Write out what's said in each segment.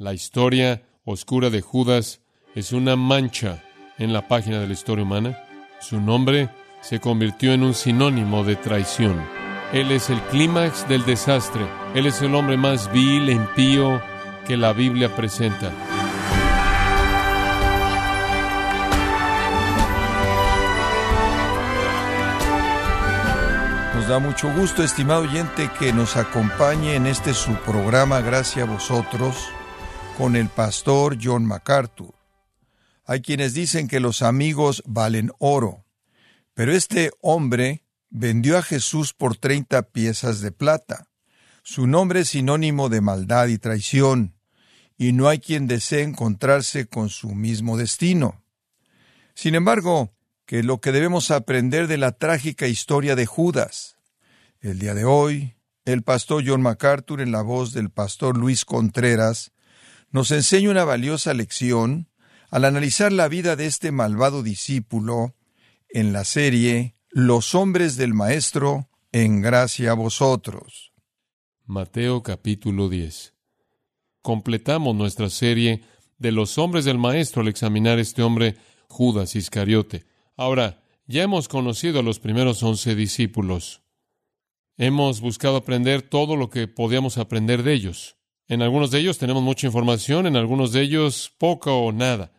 La historia oscura de Judas es una mancha en la página de la historia humana. Su nombre se convirtió en un sinónimo de traición. Él es el clímax del desastre. Él es el hombre más vil e impío que la Biblia presenta. Nos da mucho gusto, estimado oyente, que nos acompañe en este su programa Gracias a vosotros con el pastor John MacArthur. Hay quienes dicen que los amigos valen oro, pero este hombre vendió a Jesús por treinta piezas de plata. Su nombre es sinónimo de maldad y traición, y no hay quien desee encontrarse con su mismo destino. Sin embargo, que lo que debemos aprender de la trágica historia de Judas. El día de hoy, el pastor John MacArthur, en la voz del pastor Luis Contreras, nos enseña una valiosa lección al analizar la vida de este malvado discípulo en la serie Los hombres del Maestro, en gracia a vosotros. Mateo capítulo 10. Completamos nuestra serie de los hombres del Maestro al examinar este hombre, Judas Iscariote. Ahora, ya hemos conocido a los primeros once discípulos. Hemos buscado aprender todo lo que podíamos aprender de ellos. En algunos de ellos tenemos mucha información, en algunos de ellos poca o nada.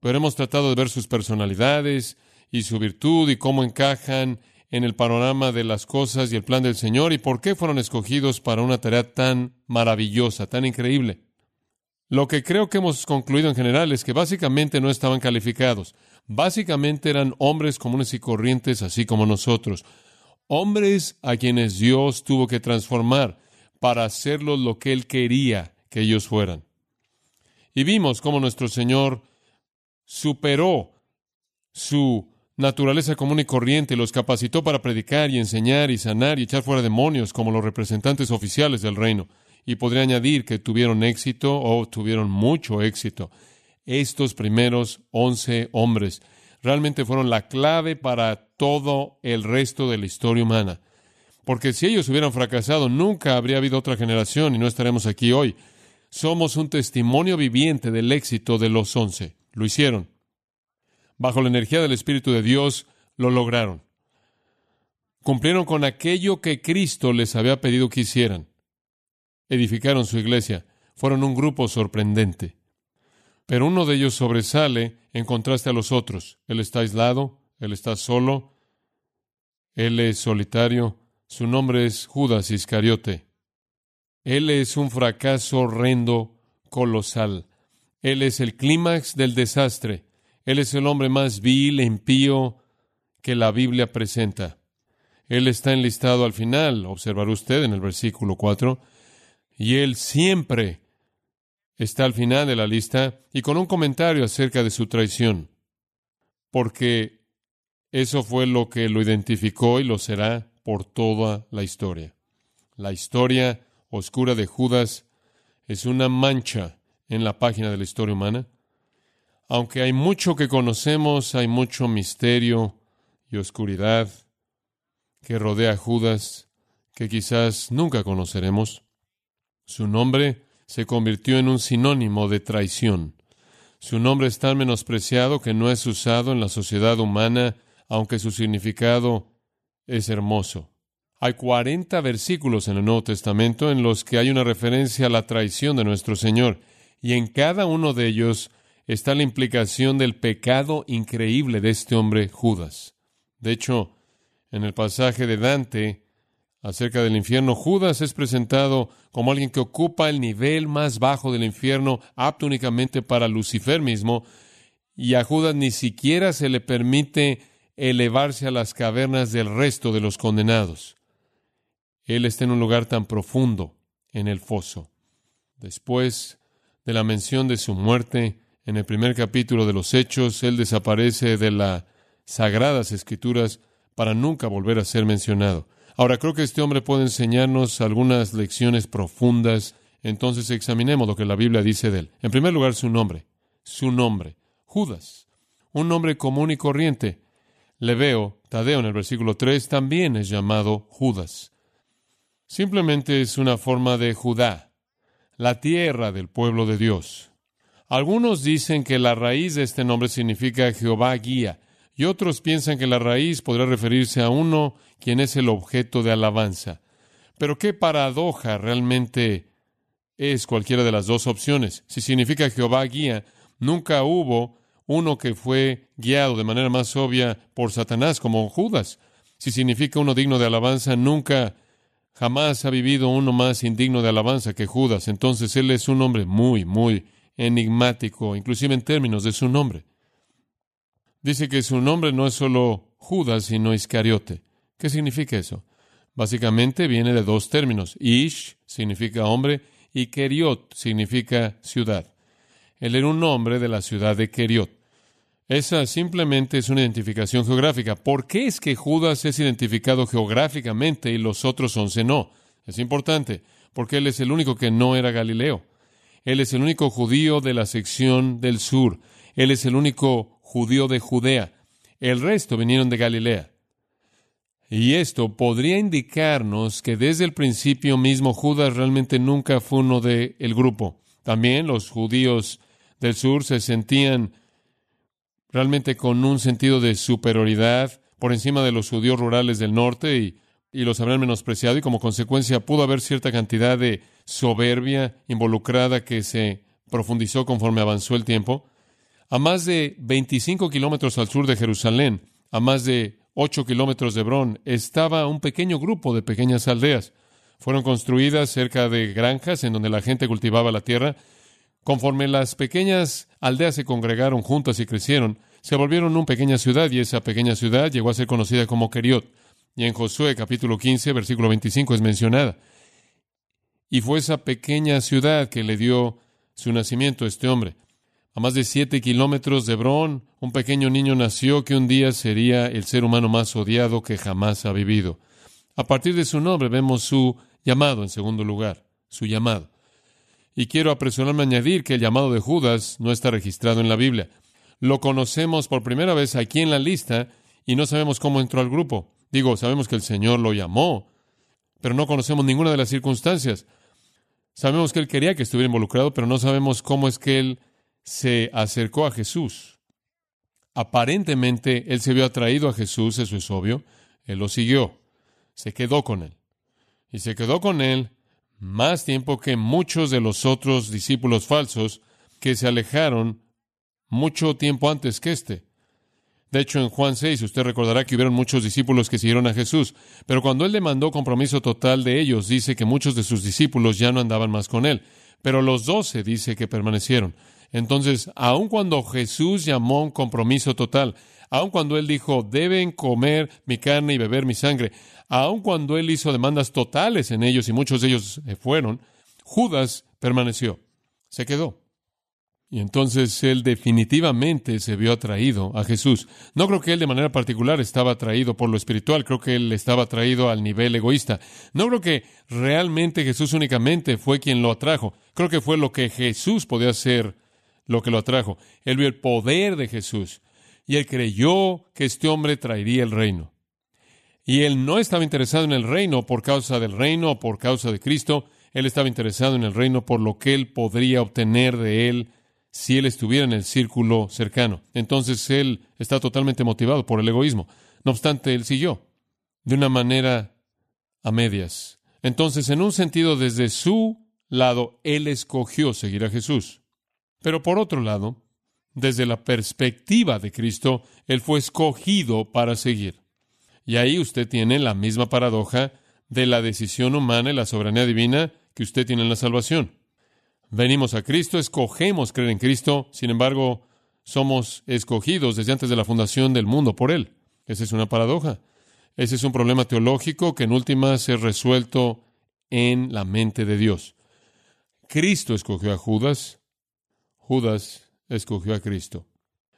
Pero hemos tratado de ver sus personalidades y su virtud y cómo encajan en el panorama de las cosas y el plan del Señor y por qué fueron escogidos para una tarea tan maravillosa, tan increíble. Lo que creo que hemos concluido en general es que básicamente no estaban calificados. Básicamente eran hombres comunes y corrientes, así como nosotros. Hombres a quienes Dios tuvo que transformar para hacerlos lo que Él quería que ellos fueran. Y vimos cómo nuestro Señor superó su naturaleza común y corriente, los capacitó para predicar y enseñar y sanar y echar fuera demonios como los representantes oficiales del reino. Y podría añadir que tuvieron éxito o tuvieron mucho éxito. Estos primeros once hombres realmente fueron la clave para todo el resto de la historia humana. Porque si ellos hubieran fracasado, nunca habría habido otra generación y no estaremos aquí hoy. Somos un testimonio viviente del éxito de los once. Lo hicieron. Bajo la energía del Espíritu de Dios, lo lograron. Cumplieron con aquello que Cristo les había pedido que hicieran. Edificaron su iglesia. Fueron un grupo sorprendente. Pero uno de ellos sobresale en contraste a los otros. Él está aislado, él está solo, él es solitario. Su nombre es Judas Iscariote. Él es un fracaso horrendo, colosal. Él es el clímax del desastre. Él es el hombre más vil impío que la Biblia presenta. Él está enlistado al final, observará usted en el versículo 4, y él siempre está al final de la lista y con un comentario acerca de su traición, porque eso fue lo que lo identificó y lo será por toda la historia. La historia oscura de Judas es una mancha en la página de la historia humana aunque hay mucho que conocemos, hay mucho misterio y oscuridad que rodea a Judas que quizás nunca conoceremos. Su nombre se convirtió en un sinónimo de traición. Su nombre es tan menospreciado que no es usado en la sociedad humana, aunque su significado es hermoso. Hay cuarenta versículos en el Nuevo Testamento en los que hay una referencia a la traición de nuestro Señor, y en cada uno de ellos está la implicación del pecado increíble de este hombre Judas. De hecho, en el pasaje de Dante acerca del infierno, Judas es presentado como alguien que ocupa el nivel más bajo del infierno, apto únicamente para Lucifer mismo, y a Judas ni siquiera se le permite elevarse a las cavernas del resto de los condenados. Él está en un lugar tan profundo, en el foso. Después de la mención de su muerte, en el primer capítulo de los Hechos, Él desaparece de las sagradas escrituras para nunca volver a ser mencionado. Ahora creo que este hombre puede enseñarnos algunas lecciones profundas, entonces examinemos lo que la Biblia dice de él. En primer lugar, su nombre, su nombre, Judas, un nombre común y corriente. Le veo, Tadeo en el versículo 3 también es llamado Judas. Simplemente es una forma de Judá. la tierra del pueblo de Dios. Algunos dicen que la raíz de este nombre significa Jehová guía, y otros piensan que la raíz podrá referirse a uno quien es el objeto de alabanza. Pero qué paradoja realmente es cualquiera de las dos opciones. Si significa Jehová guía, nunca hubo uno que fue guiado de manera más obvia por Satanás como Judas. Si significa uno digno de alabanza, nunca jamás ha vivido uno más indigno de alabanza que Judas. Entonces él es un hombre muy, muy enigmático, inclusive en términos de su nombre. Dice que su nombre no es solo Judas, sino Iscariote. ¿Qué significa eso? Básicamente viene de dos términos. Ish significa hombre y Keriot significa ciudad. Él era un nombre de la ciudad de Keriot. Esa simplemente es una identificación geográfica. ¿Por qué es que Judas es identificado geográficamente y los otros once no? Es importante, porque él es el único que no era Galileo. Él es el único judío de la sección del sur. Él es el único judío de Judea. El resto vinieron de Galilea. Y esto podría indicarnos que desde el principio mismo Judas realmente nunca fue uno del el grupo. También los judíos del sur se sentían realmente con un sentido de superioridad por encima de los judíos rurales del norte y, los habrían menospreciado y como consecuencia pudo haber cierta cantidad de soberbia involucrada que se profundizó conforme avanzó el tiempo. A más de 25 kilómetros al sur de Jerusalén, a más de 8 kilómetros de Hebrón, estaba un pequeño grupo de pequeñas aldeas. Fueron construidas cerca de granjas en donde la gente cultivaba la tierra. Conforme las pequeñas aldeas se congregaron juntas y crecieron, se volvieron una pequeña ciudad y esa pequeña ciudad llegó a ser conocida como Keriot. Y en Josué capítulo 15, versículo 25 es mencionada. Y fue esa pequeña ciudad que le dio su nacimiento a este hombre. A más de siete kilómetros de Hebrón, un pequeño niño nació que un día sería el ser humano más odiado que jamás ha vivido. A partir de su nombre vemos su llamado en segundo lugar, su llamado. Y quiero apresurarme a añadir que el llamado de Judas no está registrado en la Biblia. Lo conocemos por primera vez aquí en la lista y no sabemos cómo entró al grupo. Digo, sabemos que el Señor lo llamó, pero no conocemos ninguna de las circunstancias. Sabemos que él quería que estuviera involucrado, pero no sabemos cómo es que él se acercó a Jesús. Aparentemente él se vio atraído a Jesús, eso es obvio. Él lo siguió, se quedó con él. Y se quedó con él más tiempo que muchos de los otros discípulos falsos que se alejaron mucho tiempo antes que éste. De hecho, en Juan 6 usted recordará que hubieron muchos discípulos que siguieron a Jesús, pero cuando él demandó compromiso total de ellos, dice que muchos de sus discípulos ya no andaban más con él, pero los doce dice que permanecieron. Entonces, aun cuando Jesús llamó un compromiso total, aun cuando él dijo, deben comer mi carne y beber mi sangre, aun cuando él hizo demandas totales en ellos y muchos de ellos fueron, Judas permaneció, se quedó. Y entonces él definitivamente se vio atraído a Jesús. No creo que él de manera particular estaba atraído por lo espiritual, creo que él estaba atraído al nivel egoísta. No creo que realmente Jesús únicamente fue quien lo atrajo. Creo que fue lo que Jesús podía hacer lo que lo atrajo. Él vio el poder de Jesús y él creyó que este hombre traería el reino. Y él no estaba interesado en el reino por causa del reino o por causa de Cristo. Él estaba interesado en el reino por lo que él podría obtener de él si él estuviera en el círculo cercano. Entonces él está totalmente motivado por el egoísmo. No obstante, él siguió de una manera a medias. Entonces, en un sentido, desde su lado, él escogió seguir a Jesús. Pero por otro lado, desde la perspectiva de Cristo, él fue escogido para seguir. Y ahí usted tiene la misma paradoja de la decisión humana y la soberanía divina que usted tiene en la salvación. Venimos a Cristo, escogemos creer en Cristo, sin embargo, somos escogidos desde antes de la fundación del mundo por Él. Esa es una paradoja. Ese es un problema teológico que en última se ha resuelto en la mente de Dios. Cristo escogió a Judas, Judas escogió a Cristo.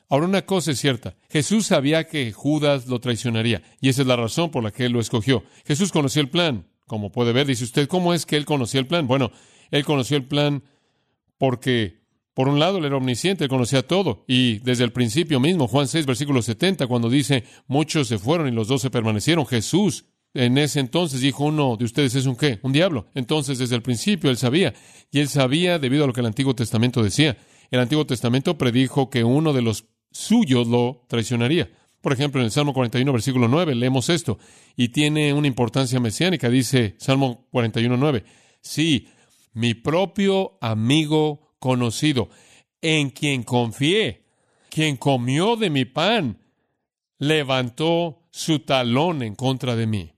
Ahora una cosa es cierta, Jesús sabía que Judas lo traicionaría, y esa es la razón por la que él lo escogió. Jesús conocía el plan, como puede ver, dice usted, ¿cómo es que él conocía el plan? Bueno, él conoció el plan porque, por un lado, él era omnisciente, conocía todo. Y desde el principio mismo, Juan 6, versículo 70, cuando dice, muchos se fueron y los doce permanecieron, Jesús en ese entonces dijo uno de ustedes es un qué, un diablo. Entonces, desde el principio él sabía, y él sabía debido a lo que el Antiguo Testamento decía. El Antiguo Testamento predijo que uno de los suyos lo traicionaría. Por ejemplo, en el Salmo 41, versículo 9, leemos esto, y tiene una importancia mesiánica, dice Salmo 41, 9. Sí, mi propio amigo conocido, en quien confié, quien comió de mi pan, levantó su talón en contra de mí.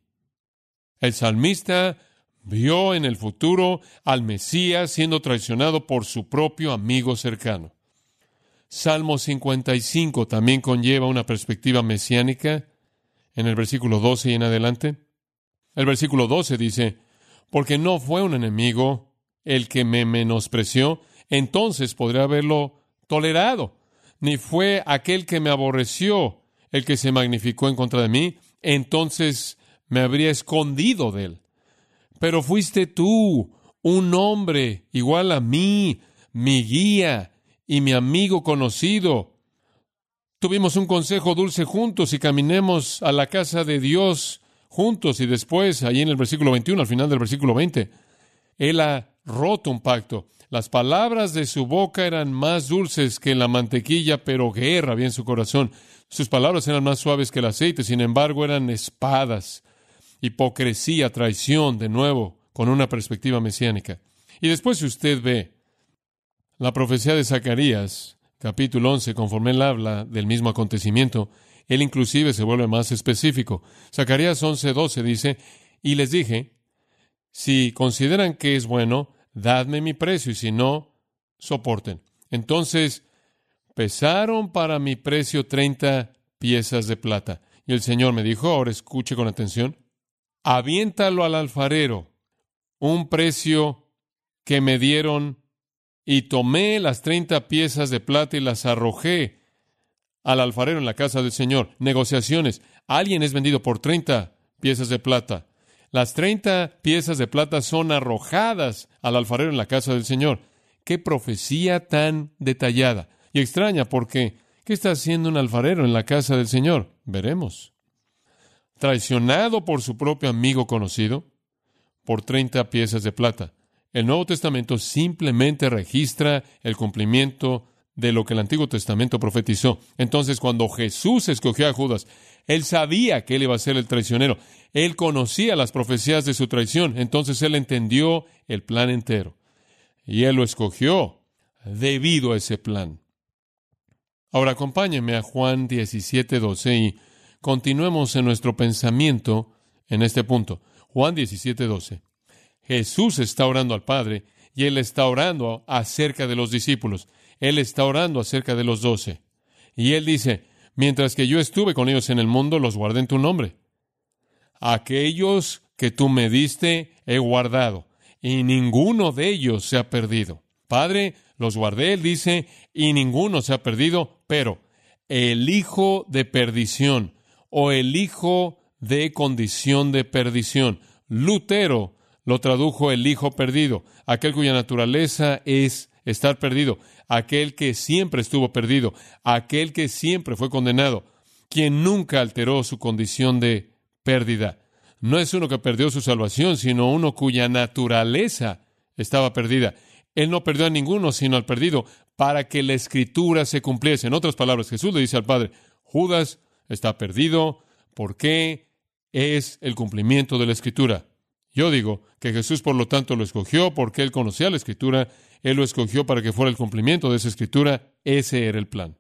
El salmista vio en el futuro al Mesías siendo traicionado por su propio amigo cercano. Salmo 55 también conlleva una perspectiva mesiánica en el versículo 12 y en adelante. El versículo 12 dice, porque no fue un enemigo el que me menospreció, entonces podría haberlo tolerado, ni fue aquel que me aborreció el que se magnificó en contra de mí, entonces me habría escondido de él. Pero fuiste tú, un hombre igual a mí, mi guía, y mi amigo conocido. Tuvimos un consejo dulce juntos y caminemos a la casa de Dios juntos y después, ahí en el versículo 21, al final del versículo 20, Él ha roto un pacto. Las palabras de su boca eran más dulces que la mantequilla, pero guerra había en su corazón. Sus palabras eran más suaves que el aceite, sin embargo eran espadas, hipocresía, traición, de nuevo, con una perspectiva mesiánica. Y después si usted ve la profecía de Zacarías, capítulo 11, conforme él habla del mismo acontecimiento, él inclusive se vuelve más específico. Zacarías 11, 12 dice, y les dije, si consideran que es bueno, dadme mi precio, y si no, soporten. Entonces, pesaron para mi precio treinta piezas de plata. Y el Señor me dijo, ahora escuche con atención, aviéntalo al alfarero, un precio que me dieron y tomé las treinta piezas de plata y las arrojé al alfarero en la casa del Señor. Negociaciones. Alguien es vendido por treinta piezas de plata. Las treinta piezas de plata son arrojadas al alfarero en la casa del Señor. Qué profecía tan detallada y extraña, porque ¿qué está haciendo un alfarero en la casa del Señor? Veremos. Traicionado por su propio amigo conocido por treinta piezas de plata. El Nuevo Testamento simplemente registra el cumplimiento de lo que el Antiguo Testamento profetizó. Entonces, cuando Jesús escogió a Judas, él sabía que él iba a ser el traicionero. Él conocía las profecías de su traición. Entonces, él entendió el plan entero. Y él lo escogió debido a ese plan. Ahora acompáñeme a Juan 17, 12 y continuemos en nuestro pensamiento en este punto. Juan 17, 12. Jesús está orando al Padre y Él está orando acerca de los discípulos. Él está orando acerca de los doce. Y Él dice, mientras que yo estuve con ellos en el mundo, los guardé en tu nombre. Aquellos que tú me diste he guardado, y ninguno de ellos se ha perdido. Padre, los guardé, Él dice, y ninguno se ha perdido, pero el hijo de perdición o el hijo de condición de perdición. Lutero lo tradujo el Hijo perdido, aquel cuya naturaleza es estar perdido, aquel que siempre estuvo perdido, aquel que siempre fue condenado, quien nunca alteró su condición de pérdida. No es uno que perdió su salvación, sino uno cuya naturaleza estaba perdida. Él no perdió a ninguno, sino al perdido, para que la escritura se cumpliese. En otras palabras, Jesús le dice al Padre, Judas está perdido, ¿por qué? Es el cumplimiento de la escritura. Yo digo que Jesús, por lo tanto, lo escogió porque él conocía la escritura, él lo escogió para que fuera el cumplimiento de esa escritura, ese era el plan.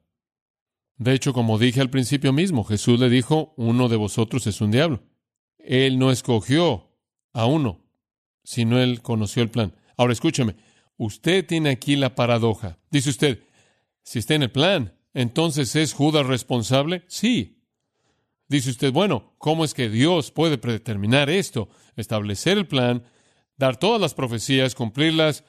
De hecho, como dije al principio mismo, Jesús le dijo, uno de vosotros es un diablo. Él no escogió a uno, sino él conoció el plan. Ahora escúcheme, usted tiene aquí la paradoja. Dice usted, si está en el plan, entonces ¿es Judas responsable? Sí, Dice usted, bueno, ¿cómo es que Dios puede predeterminar esto? Establecer el plan, dar todas las profecías, cumplirlas,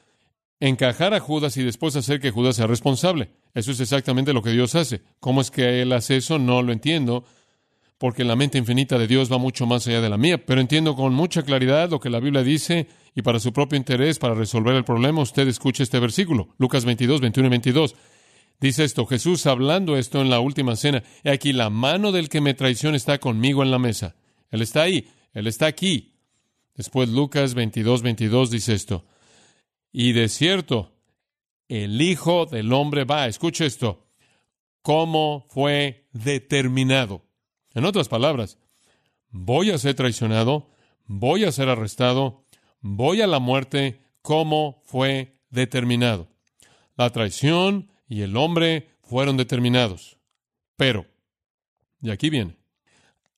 encajar a Judas y después hacer que Judas sea responsable. Eso es exactamente lo que Dios hace. ¿Cómo es que Él hace eso? No lo entiendo, porque la mente infinita de Dios va mucho más allá de la mía, pero entiendo con mucha claridad lo que la Biblia dice y para su propio interés, para resolver el problema, usted escuche este versículo, Lucas 22, 21 y 22. Dice esto, Jesús hablando esto en la última cena, he aquí la mano del que me traiciona está conmigo en la mesa. Él está ahí, Él está aquí. Después Lucas 22, 22 dice esto. Y de cierto, el Hijo del Hombre va, escuche esto, cómo fue determinado. En otras palabras, voy a ser traicionado, voy a ser arrestado, voy a la muerte, como fue determinado. La traición y el hombre fueron determinados. Pero, y aquí viene,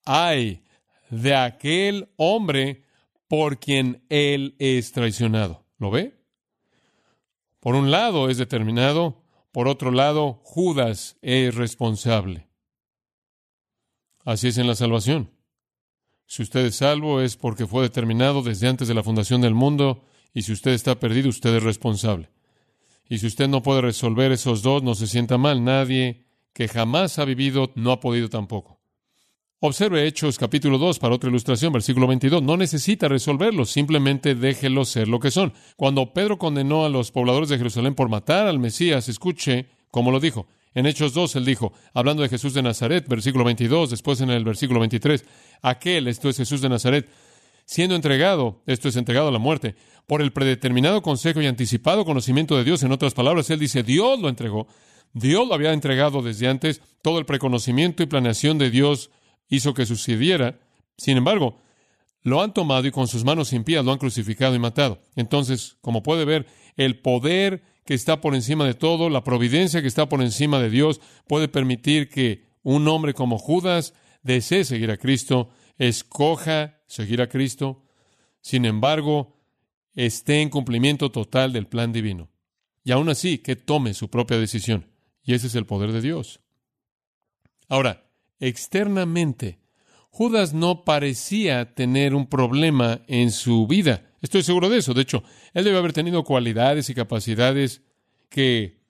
hay de aquel hombre por quien él es traicionado. ¿Lo ve? Por un lado es determinado, por otro lado Judas es responsable. Así es en la salvación. Si usted es salvo es porque fue determinado desde antes de la fundación del mundo y si usted está perdido usted es responsable. Y si usted no puede resolver esos dos, no se sienta mal. Nadie que jamás ha vivido no ha podido tampoco. Observe Hechos capítulo 2 para otra ilustración, versículo 22. No necesita resolverlos, simplemente déjelos ser lo que son. Cuando Pedro condenó a los pobladores de Jerusalén por matar al Mesías, escuche cómo lo dijo. En Hechos 2 él dijo, hablando de Jesús de Nazaret, versículo 22, después en el versículo 23, aquel, esto es Jesús de Nazaret, siendo entregado, esto es entregado a la muerte, por el predeterminado consejo y anticipado conocimiento de Dios. En otras palabras, él dice, Dios lo entregó. Dios lo había entregado desde antes, todo el preconocimiento y planeación de Dios hizo que sucediera. Sin embargo, lo han tomado y con sus manos impías lo han crucificado y matado. Entonces, como puede ver, el poder que está por encima de todo, la providencia que está por encima de Dios, puede permitir que un hombre como Judas desee seguir a Cristo, escoja seguir a Cristo, sin embargo, esté en cumplimiento total del plan divino. Y aún así, que tome su propia decisión. Y ese es el poder de Dios. Ahora, externamente, Judas no parecía tener un problema en su vida. Estoy seguro de eso. De hecho, él debe haber tenido cualidades y capacidades que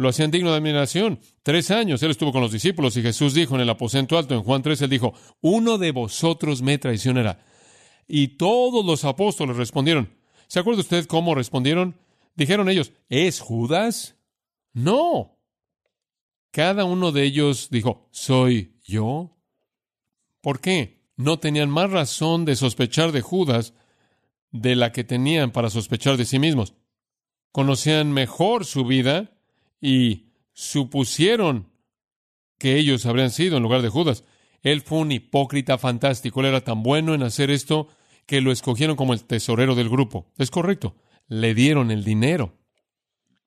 lo hacían digno de admiración. Tres años él estuvo con los discípulos y Jesús dijo en el aposento alto, en Juan 3, él dijo, uno de vosotros me traicionará. Y todos los apóstoles respondieron. ¿Se acuerda usted cómo respondieron? Dijeron ellos, ¿es Judas? No. Cada uno de ellos dijo, ¿soy yo? ¿Por qué? No tenían más razón de sospechar de Judas de la que tenían para sospechar de sí mismos. Conocían mejor su vida y supusieron que ellos habrían sido en lugar de Judas. Él fue un hipócrita fantástico. Él era tan bueno en hacer esto que lo escogieron como el tesorero del grupo. Es correcto. Le dieron el dinero.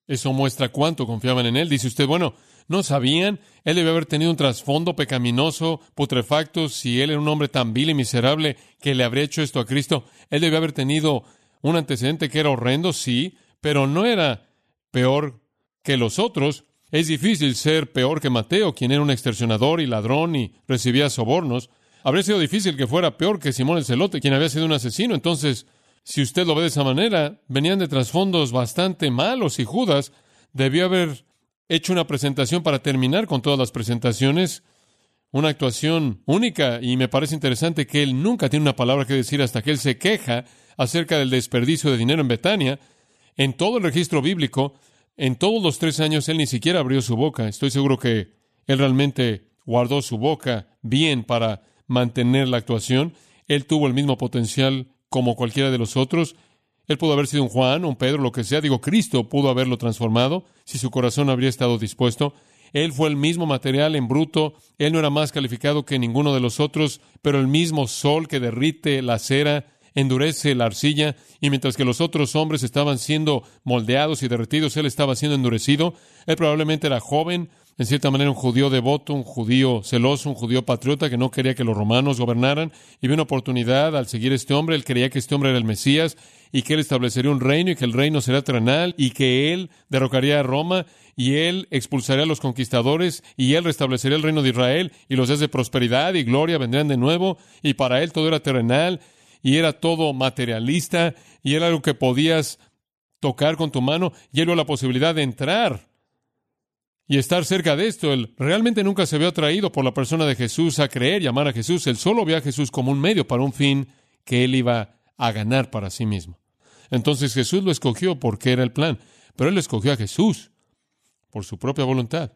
Eso muestra cuánto confiaban en él. Dice usted, bueno, ¿No sabían? Él debe haber tenido un trasfondo pecaminoso, putrefacto, si él era un hombre tan vil y miserable que le habría hecho esto a Cristo. Él debe haber tenido un antecedente que era horrendo, sí, pero no era peor que los otros. Es difícil ser peor que Mateo, quien era un extorsionador y ladrón y recibía sobornos. Habría sido difícil que fuera peor que Simón el Celote, quien había sido un asesino. Entonces, si usted lo ve de esa manera, venían de trasfondos bastante malos y Judas debió haber hecho una presentación para terminar con todas las presentaciones, una actuación única y me parece interesante que él nunca tiene una palabra que decir hasta que él se queja acerca del desperdicio de dinero en Betania. En todo el registro bíblico, en todos los tres años él ni siquiera abrió su boca. Estoy seguro que él realmente guardó su boca bien para mantener la actuación. Él tuvo el mismo potencial como cualquiera de los otros él pudo haber sido un Juan, un Pedro, lo que sea. Digo, Cristo pudo haberlo transformado si su corazón habría estado dispuesto. Él fue el mismo material en bruto. Él no era más calificado que ninguno de los otros, pero el mismo sol que derrite la cera endurece la arcilla, y mientras que los otros hombres estaban siendo moldeados y derretidos, él estaba siendo endurecido. Él probablemente era joven, en cierta manera un judío devoto, un judío celoso, un judío patriota que no quería que los romanos gobernaran y vio una oportunidad al seguir a este hombre. Él creía que este hombre era el Mesías y que él establecería un reino y que el reino será terrenal y que él derrocaría a Roma y él expulsaría a los conquistadores y él restablecería el reino de Israel y los días de prosperidad y gloria vendrían de nuevo y para él todo era terrenal y era todo materialista y era algo que podías tocar con tu mano y vio la posibilidad de entrar y estar cerca de esto. Él realmente nunca se había atraído por la persona de Jesús a creer y amar a Jesús. Él solo vio a Jesús como un medio para un fin que él iba a ganar para sí mismo. Entonces Jesús lo escogió porque era el plan, pero él escogió a Jesús por su propia voluntad,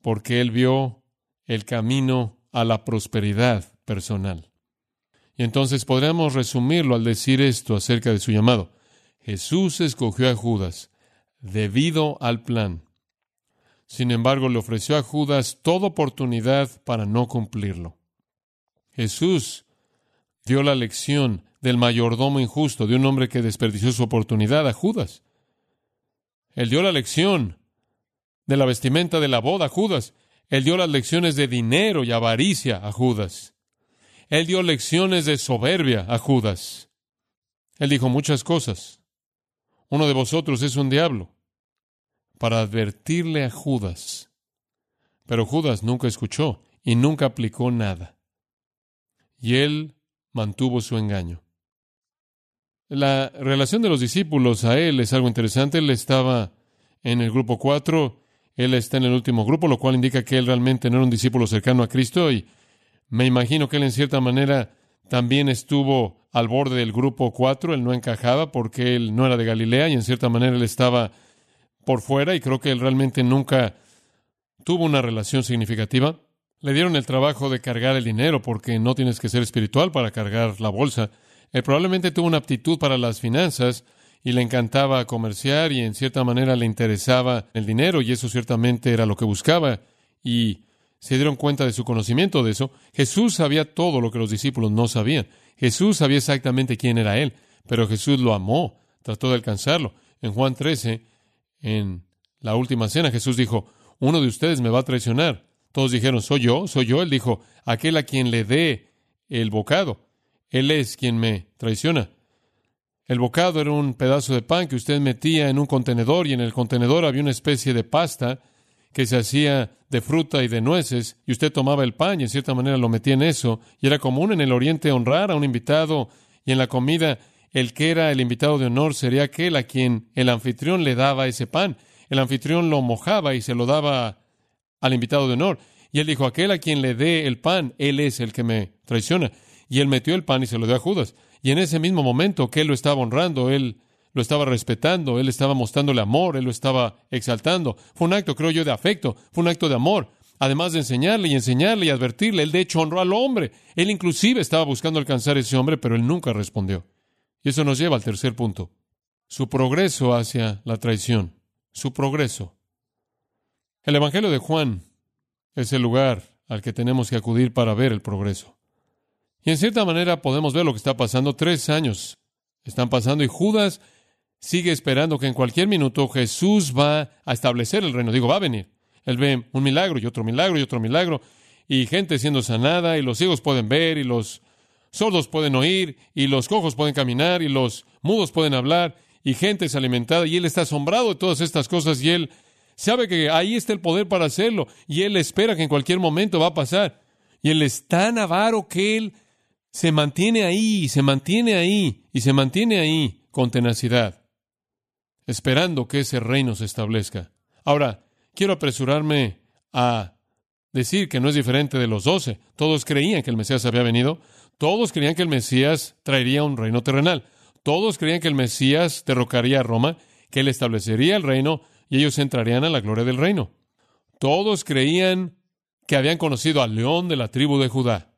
porque él vio el camino a la prosperidad personal. Y entonces podríamos resumirlo al decir esto acerca de su llamado. Jesús escogió a Judas debido al plan. Sin embargo, le ofreció a Judas toda oportunidad para no cumplirlo. Jesús dio la lección del mayordomo injusto, de un hombre que desperdició su oportunidad a Judas. Él dio la lección de la vestimenta de la boda a Judas. Él dio las lecciones de dinero y avaricia a Judas. Él dio lecciones de soberbia a Judas. Él dijo muchas cosas. Uno de vosotros es un diablo, para advertirle a Judas. Pero Judas nunca escuchó y nunca aplicó nada. Y él mantuvo su engaño. La relación de los discípulos a él es algo interesante. Él estaba en el grupo 4, él está en el último grupo, lo cual indica que él realmente no era un discípulo cercano a Cristo y me imagino que él en cierta manera también estuvo al borde del grupo 4, él no encajaba porque él no era de Galilea y en cierta manera él estaba por fuera y creo que él realmente nunca tuvo una relación significativa. Le dieron el trabajo de cargar el dinero porque no tienes que ser espiritual para cargar la bolsa. Él probablemente tuvo una aptitud para las finanzas y le encantaba comerciar y en cierta manera le interesaba el dinero y eso ciertamente era lo que buscaba y se dieron cuenta de su conocimiento de eso. Jesús sabía todo lo que los discípulos no sabían. Jesús sabía exactamente quién era Él, pero Jesús lo amó, trató de alcanzarlo. En Juan 13, en la última cena, Jesús dijo, uno de ustedes me va a traicionar. Todos dijeron, soy yo, soy yo. Él dijo, aquel a quien le dé el bocado. Él es quien me traiciona. El bocado era un pedazo de pan que usted metía en un contenedor y en el contenedor había una especie de pasta que se hacía de fruta y de nueces y usted tomaba el pan y en cierta manera lo metía en eso y era común en el Oriente honrar a un invitado y en la comida el que era el invitado de honor sería aquel a quien el anfitrión le daba ese pan. El anfitrión lo mojaba y se lo daba al invitado de honor. Y él dijo, aquel a quien le dé el pan, él es el que me traiciona. Y él metió el pan y se lo dio a Judas. Y en ese mismo momento que él lo estaba honrando, él lo estaba respetando, él estaba mostrándole amor, él lo estaba exaltando. Fue un acto, creo yo, de afecto, fue un acto de amor. Además de enseñarle y enseñarle y advertirle, él de hecho honró al hombre. Él inclusive estaba buscando alcanzar a ese hombre, pero él nunca respondió. Y eso nos lleva al tercer punto. Su progreso hacia la traición. Su progreso. El Evangelio de Juan es el lugar al que tenemos que acudir para ver el progreso. Y en cierta manera podemos ver lo que está pasando. Tres años están pasando y Judas sigue esperando que en cualquier minuto Jesús va a establecer el reino. Digo, va a venir. Él ve un milagro y otro milagro y otro milagro y gente siendo sanada y los ciegos pueden ver y los sordos pueden oír y los cojos pueden caminar y los mudos pueden hablar y gente es alimentada y él está asombrado de todas estas cosas y él sabe que ahí está el poder para hacerlo y él espera que en cualquier momento va a pasar. Y él es tan avaro que él se mantiene ahí, se mantiene ahí y se mantiene ahí con tenacidad, esperando que ese reino se establezca. Ahora, quiero apresurarme a decir que no es diferente de los doce. Todos creían que el Mesías había venido, todos creían que el Mesías traería un reino terrenal, todos creían que el Mesías derrocaría a Roma, que él establecería el reino y ellos entrarían a la gloria del reino. Todos creían que habían conocido al león de la tribu de Judá.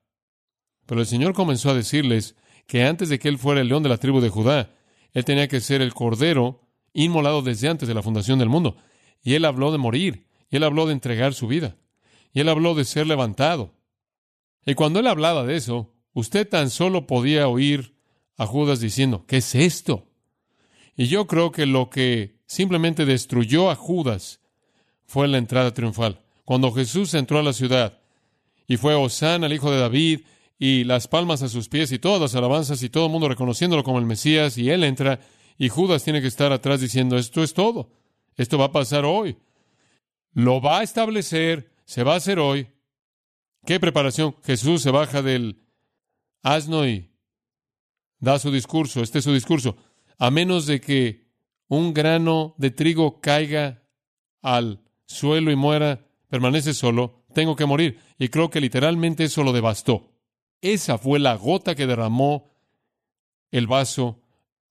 Pero el Señor comenzó a decirles que antes de que Él fuera el león de la tribu de Judá, Él tenía que ser el cordero inmolado desde antes de la fundación del mundo. Y Él habló de morir, y Él habló de entregar su vida, y Él habló de ser levantado. Y cuando Él hablaba de eso, usted tan solo podía oír a Judas diciendo, ¿qué es esto? Y yo creo que lo que simplemente destruyó a Judas fue la entrada triunfal. Cuando Jesús entró a la ciudad y fue Osana, el hijo de David, y las palmas a sus pies y todas las alabanzas y todo el mundo reconociéndolo como el Mesías y él entra y Judas tiene que estar atrás diciendo esto es todo, esto va a pasar hoy, lo va a establecer, se va a hacer hoy. ¿Qué preparación? Jesús se baja del asno y da su discurso, este es su discurso, a menos de que un grano de trigo caiga al suelo y muera, permanece solo, tengo que morir. Y creo que literalmente eso lo devastó. Esa fue la gota que derramó el vaso.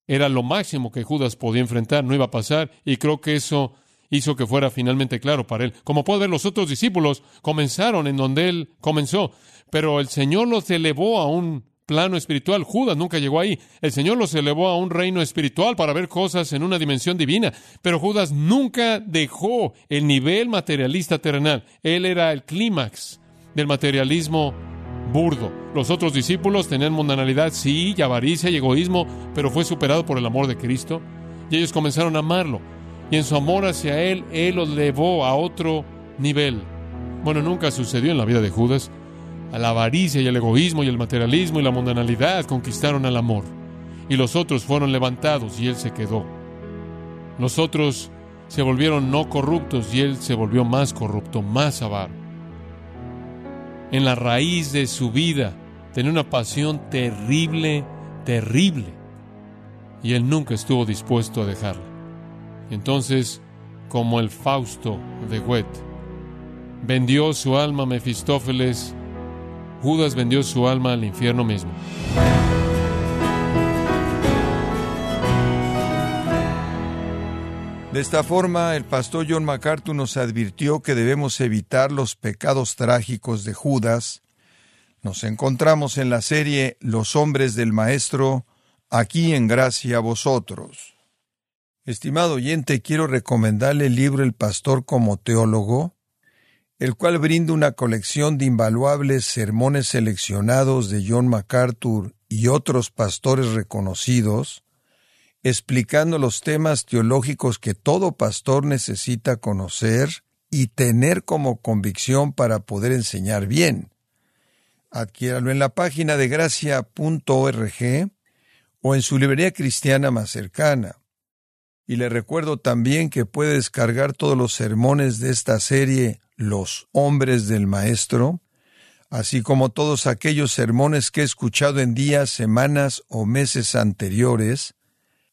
Era lo máximo que Judas podía enfrentar, no iba a pasar, y creo que eso hizo que fuera finalmente claro para él. Como puede ver, los otros discípulos comenzaron en donde él comenzó, pero el Señor los elevó a un plano espiritual. Judas nunca llegó ahí. El Señor los elevó a un reino espiritual para ver cosas en una dimensión divina. Pero Judas nunca dejó el nivel materialista terrenal. Él era el clímax del materialismo burdo. Los otros discípulos tenían mundanalidad, sí, y avaricia y egoísmo, pero fue superado por el amor de Cristo. Y ellos comenzaron a amarlo. Y en su amor hacia Él, Él los elevó a otro nivel. Bueno, nunca sucedió en la vida de Judas. A la avaricia y el egoísmo y el materialismo y la mundanalidad conquistaron al amor. Y los otros fueron levantados y Él se quedó. Los otros se volvieron no corruptos y Él se volvió más corrupto, más avaro. En la raíz de su vida tenía una pasión terrible, terrible. Y Él nunca estuvo dispuesto a dejarla. Entonces, como el Fausto de Goethe, vendió su alma a Mefistófeles, Judas vendió su alma al infierno mismo. De esta forma, el pastor John MacArthur nos advirtió que debemos evitar los pecados trágicos de Judas. Nos encontramos en la serie Los hombres del Maestro, aquí en gracia a vosotros. Estimado oyente, quiero recomendarle el libro El Pastor como Teólogo, el cual brinda una colección de invaluables sermones seleccionados de John MacArthur y otros pastores reconocidos, explicando los temas teológicos que todo pastor necesita conocer y tener como convicción para poder enseñar bien. Adquiéralo en la página de gracia.org o en su librería cristiana más cercana. Y le recuerdo también que puede descargar todos los sermones de esta serie Los hombres del Maestro, así como todos aquellos sermones que he escuchado en días, semanas o meses anteriores,